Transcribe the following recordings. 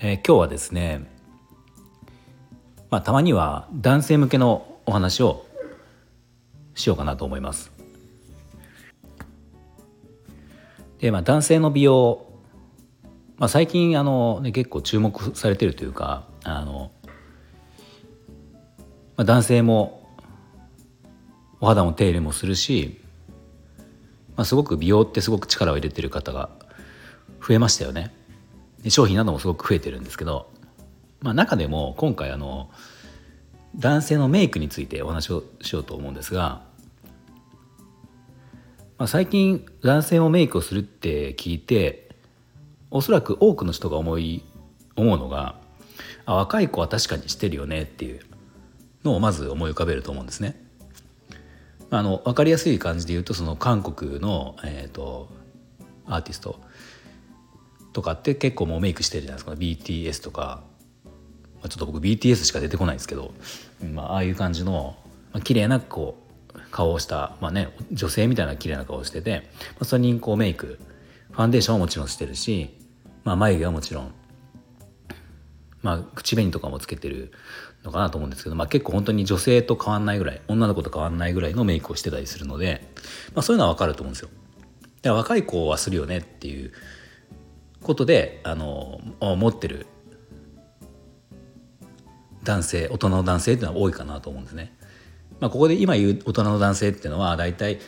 えー、今日はですねまあたまには男性向けのお話をしようかなと思いますでまあ男性の美容まあ、最近あの、ね、結構注目されてるというかあの、まあ、男性もお肌の手入れもするし、まあ、すごく美容ってすごく力を入れてる方が増えましたよね。商品などもすごく増えてるんですけど、まあ、中でも今回あの男性のメイクについてお話をしようと思うんですが、まあ、最近男性もメイクをするって聞いておそらく多くの人が思い思うのがあ若い子は確かにしてるよねっていうのをまず思い浮かべると思うんですね。あの分かりやすい感じで言うとその韓国の、えーと、アーティストとかって結構もうメイクしてるじゃないですか。BTS とか、まあ、ちょっと僕 BTS しか出てこないんですけど、まあああいう感じの、まあ綺麗なこう顔をした、まあね、女性みたいな綺麗な顔をしてて、まあ、それにこうメイクファンデーションはもちろんしてるし。まあ、眉毛はもちろん、まあ、口紅とかもつけてるのかなと思うんですけど、まあ、結構本当に女性と変わんないぐらい女の子と変わんないぐらいのメイクをしてたりするので、まあ、そういうのは分かると思うんですよ。だ若い子はするよねっていうことであの持ってる男性大人の男性っていうのは多いかなと思うんですね。まあ、ここで今言う大人の男性っていうのは大体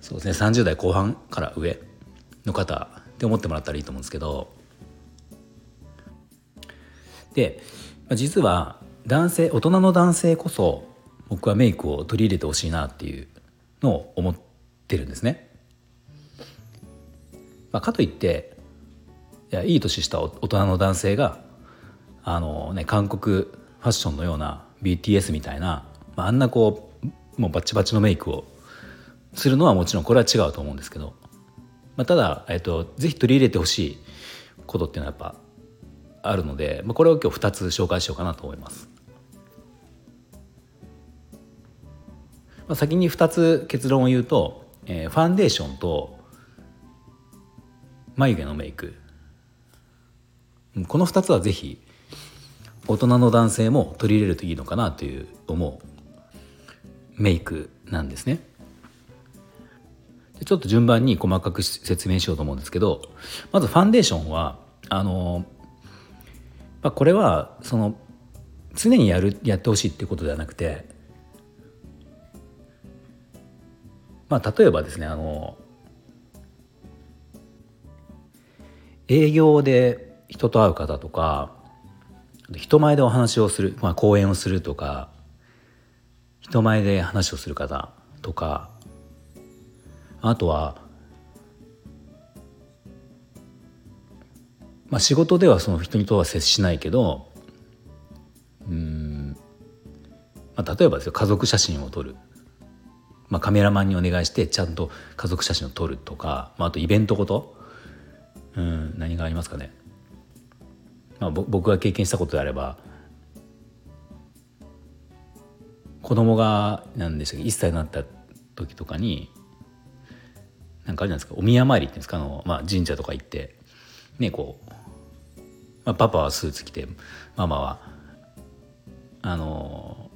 そうですね30代後半から上の方って思ってもらったらいいと思うんですけどで実は男性大人の男性こそ僕はメイクを取り入れてほしいなっていうのを思ってるんですね。まあ、かといっていやいい年した大人の男性があの、ね、韓国ファッションのような BTS みたいな、まあ、あんなこうもうバチバチのメイクをするのはもちろんこれは違うと思うんですけど、まあ、ただ、えっと、ぜひ取り入れてほしいことっていうのはやっぱあるので、まあ、これを今日2つ紹介しようかなと思います。まあ、先に2つ結論を言うと、えー、ファンデーションと眉毛のメイクこの2つはぜひ大人の男性も取り入れるといいのかなという思うメイクなんですね。ちょっと順番に細かく説明しようと思うんですけどまずファンデーションはあのまあ、これはその常にやるやってほしいっていうことではなくて、まあ、例えばですねあの営業で人と会う方とか人前でお話をする、まあ、講演をするとか人前で話をする方とかあとはまあ、仕事ではその人とは接しないけどうん、まあ、例えばですよ家族写真を撮る、まあ、カメラマンにお願いしてちゃんと家族写真を撮るとか、まあ、あとイベントごと。うん何がありますかね、まあ、僕が経験したことであれば子供が何でしたっけ1歳になった時とかになんかあるじゃないですかお宮参りっていうんですかあの、まあ、神社とか行ってねこうまあ、パパはスーツ着てママはあの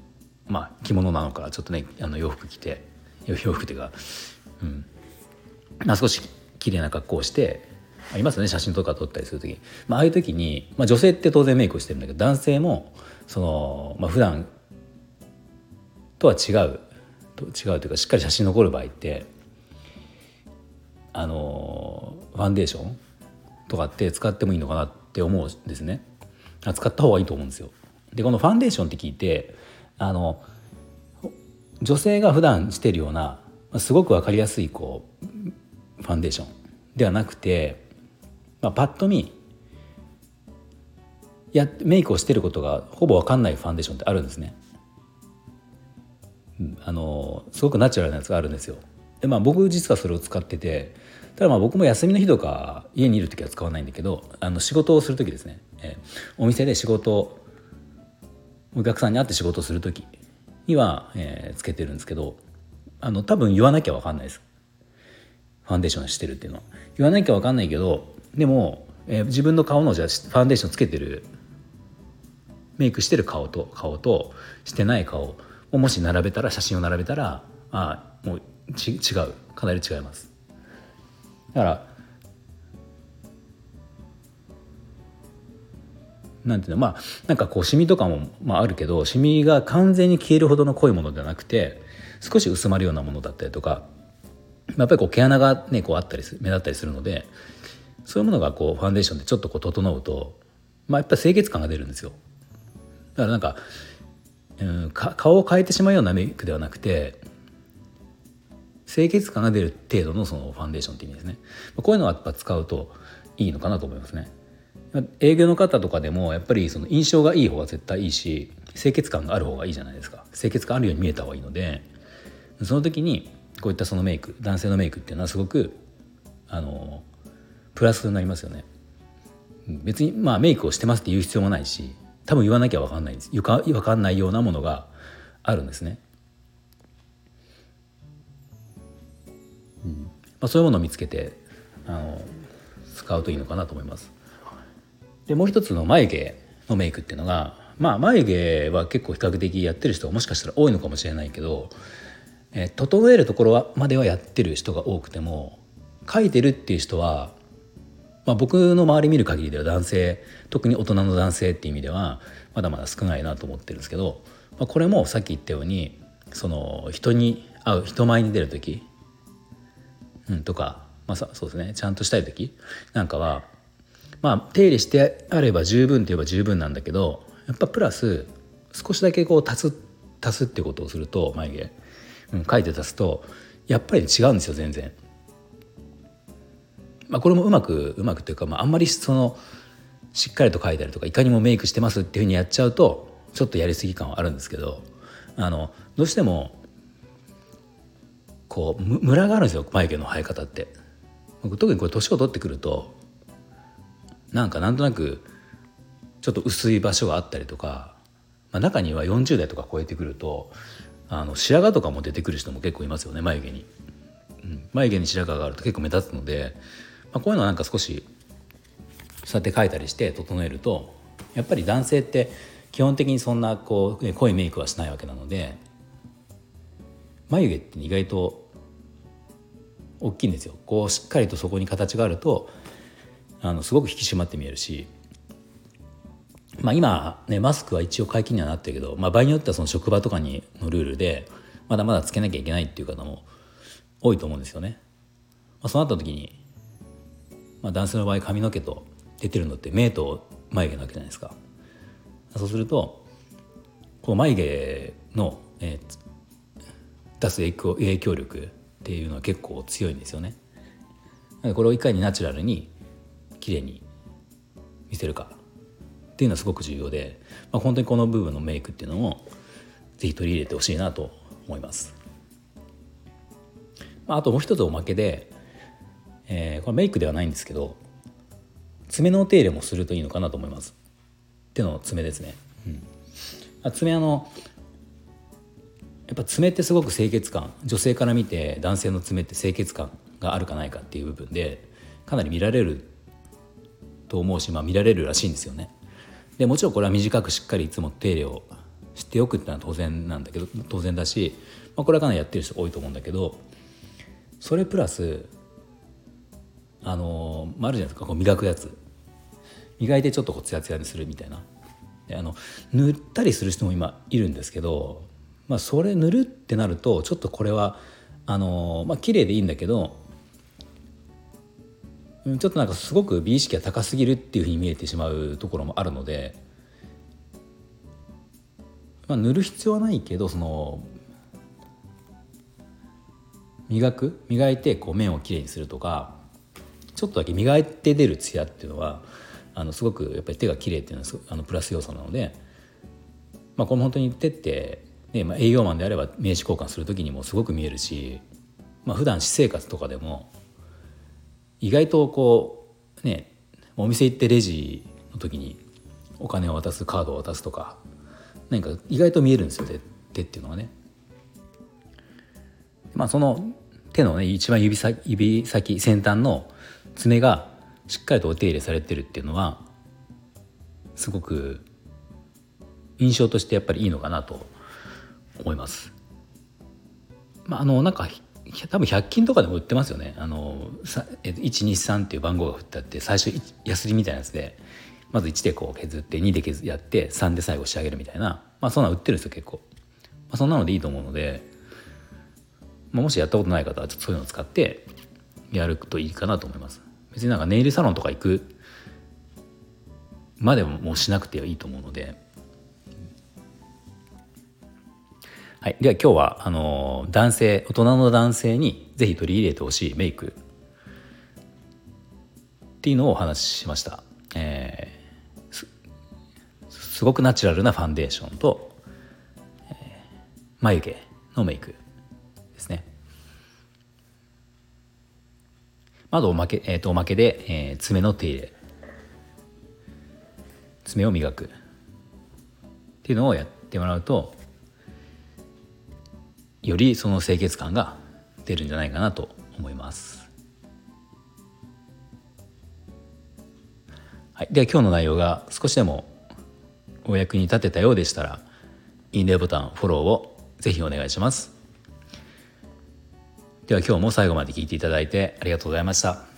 まあ着物なのかちょっとねあの洋服着て洋服っていうか、うん。まあ、少し綺麗な格好をしてありますよね写真とか撮ったりする時、まあ、ああいう時に、まあ、女性って当然メイクしてるんだけど男性もその、まあ普段とは違うと違うというかしっかり写真残る場合ってあのファンデーションとかって使ってもいいのかなって思うんですね。使った方がいいと思うんですよ。でこのファンデーションって聞いてあの女性が普段してるようなすごく分かりやすいこうファンデーションではなくて、まあ、パッと見やメイクをしてることがほぼ分かんないファンデーションってあるんですね。あのすごくナチュラルなやつがあるんですよ。でまあ僕実はそれを使っててただまあ僕も休みの日とか家にいる時は使わないんだけどあの仕事をする時ですね、えー、お店で仕事お客さんに会って仕事をする時には、えー、つけてるんですけどあの多分言わなきゃ分かんないですファンデーションしてるっていうのは言わなきゃ分かんないけどでも、えー、自分の顔のじゃファンデーションつけてるメイクしてる顔と顔としてない顔をもし並べたら写真を並べたらあもうち違う。かなり違います。だからなんていうのまあなんかこうシミとかも、まあ、あるけどシミが完全に消えるほどの濃いものではなくて少し薄まるようなものだったりとかやっぱりこう毛穴がねこうあったりする目立ったりするのでそういうものがこうファンデーションでちょっとこう整うと、まあ、やっぱり清潔感が出るんですよ。だからなんか、うん、か顔を変えてしまうようなメイクではなくて清潔感が出る程度のそのファンデーションって意味ですね。こういうのはやっぱ使うといいのかなと思いますね。営業の方とかでもやっぱりその印象がいい方が絶対いいし清潔感がある方がいいじゃないですか。清潔感あるように見えた方がいいのでその時にこういったそのメイク男性のメイクっていうのはすごくあのプラスになりますよね。別にまあメイクをしてますって言う必要もないし多分言わなきゃ分かんないんです。分かんないようなものがあるんですね。うん。まあ、そういうものを見つけてあの使うといいのかなと思います。でもう一つの眉毛のメイクっていうのがまあ眉毛は結構比較的やってる人がもしかしたら多いのかもしれないけど、えー、整えるところまではやってる人が多くても描いてるっていう人は、まあ、僕の周り見る限りでは男性特に大人の男性っていう意味ではまだまだ少ないなと思ってるんですけど、まあ、これもさっき言ったようにその人に会う人前に出る時うん、とか、まあ、そうですねちゃんとしたい時なんかはまあ手入れしてあれば十分といえば十分なんだけどやっぱプラス少しだけこう足す足すってことをすると眉毛、うん、書いて足すとやっぱり違うんですよ全然。まあ、これもうまくうまくというか、まあ、あんまりそのしっかりと書いたりとかいかにもメイクしてますっていうふうにやっちゃうとちょっとやりすぎ感はあるんですけどあのどうしてもこうムラがあるんですよ眉毛の生え方って。特にこれ年を取ってくるとなんかなんとなくちょっと薄い場所があったりとか、まあ、中には40代とか超えてくるとあの白髪とかも出てくる人も結構いますよね眉毛に、うん、眉毛に白髪があると結構目立つので、まあ、こういうのはなんか少しそうやって描いたりして整えるとやっぱり男性って基本的にそんなこう濃いメイクはしないわけなので眉毛って意外と大きいんですよこうしっかりとそこに形があるとあのすごく引き締まって見えるし、まあ、今、ね、マスクは一応解禁にはなってるけど、まあ、場合によってはその職場とかにのルールでまだまだつけなきゃいけないっていう方も多いと思うんですよね。まあ、そうなった時に、まあ、男性の場合髪の毛と出てるのって目と眉毛なわけじゃないですか。そうするとこう眉毛の、えー、出す影響影響力っていうのは結構強いんですよね。これをいかにナチュラルに綺麗に見せるかっていうのはすごく重要で、まあ、本当にこの部分のメイクっていうのも是非取り入れてほしいなと思います。まあ、あともう一つおまけで、えー、これメイクではないんですけど爪のお手入れもするといいのかなと思います。手の爪ですね。うん、爪あのやっぱ爪ってすごく清潔感女性から見て男性の爪って清潔感があるかないかっていう部分でかなり見られると思うし、まあ、見られるらしいんですよね。でもちろんこれは短くしっかりいつも手入れをしておくっていうのは当然なんだけど当然だし、まあ、これはかなりやってる人多いと思うんだけどそれプラスあの、まあ、るじゃないですかこう磨くやつ。磨いてちょっとこうツヤツヤにするみたいな。であの塗ったりする人も今いるんですけどまあ、それ塗るってなるとちょっとこれはあのまあ綺麗でいいんだけどちょっとなんかすごく美意識が高すぎるっていうふうに見えてしまうところもあるので、まあ、塗る必要はないけどその磨く磨いてこう面をきれいにするとかちょっとだけ磨いて出る艶っていうのはあのすごくやっぱり手が綺麗っていうのはあのプラス要素なので、まあ、この本当に手って、ねまあ、営業マンであれば名刺交換する時にもすごく見えるし、まあ普段私生活とかでも意外とこうねお店行ってレジの時にお金を渡すカードを渡すとか何か意外と見えるんですよ手っていうのはね。まあその手のね一番指先指先先端の爪がしっかりとお手入れされてるっていうのはすごく印象としてやっぱりいいのかなと思います。まあ、あのなんか多分100均とかでも売ってますよね。あの123っていう番号が振ってあって最初ヤスリみたいなやつでまず1でこう削って2で削やって3で最後仕上げるみたいな、まあ、そんなの売ってるんですよ結構。まあ、そんなのでいいと思うので、まあ、もしやったことない方はちょっとそういうのを使ってやるといいかなと思います。別になんかネイルサロンとか行くまでももうしなくていいと思うので。はい、では今日はあの男性大人の男性にぜひ取り入れてほしいメイクっていうのをお話ししました、えー、すすごくナチュラルなファンデーションと、えー、眉毛のメイクまずおまけ,、えー、とおまけで、えー、爪の手入れ爪を磨くっていうのをやってもらうとよりその清潔感が出るんじゃないかなと思います。はい、では今日の内容が少しでもお役に立てたようでしたらいいねボタンフォローをぜひお願いします。では今日も最後まで聞いていただいてありがとうございました。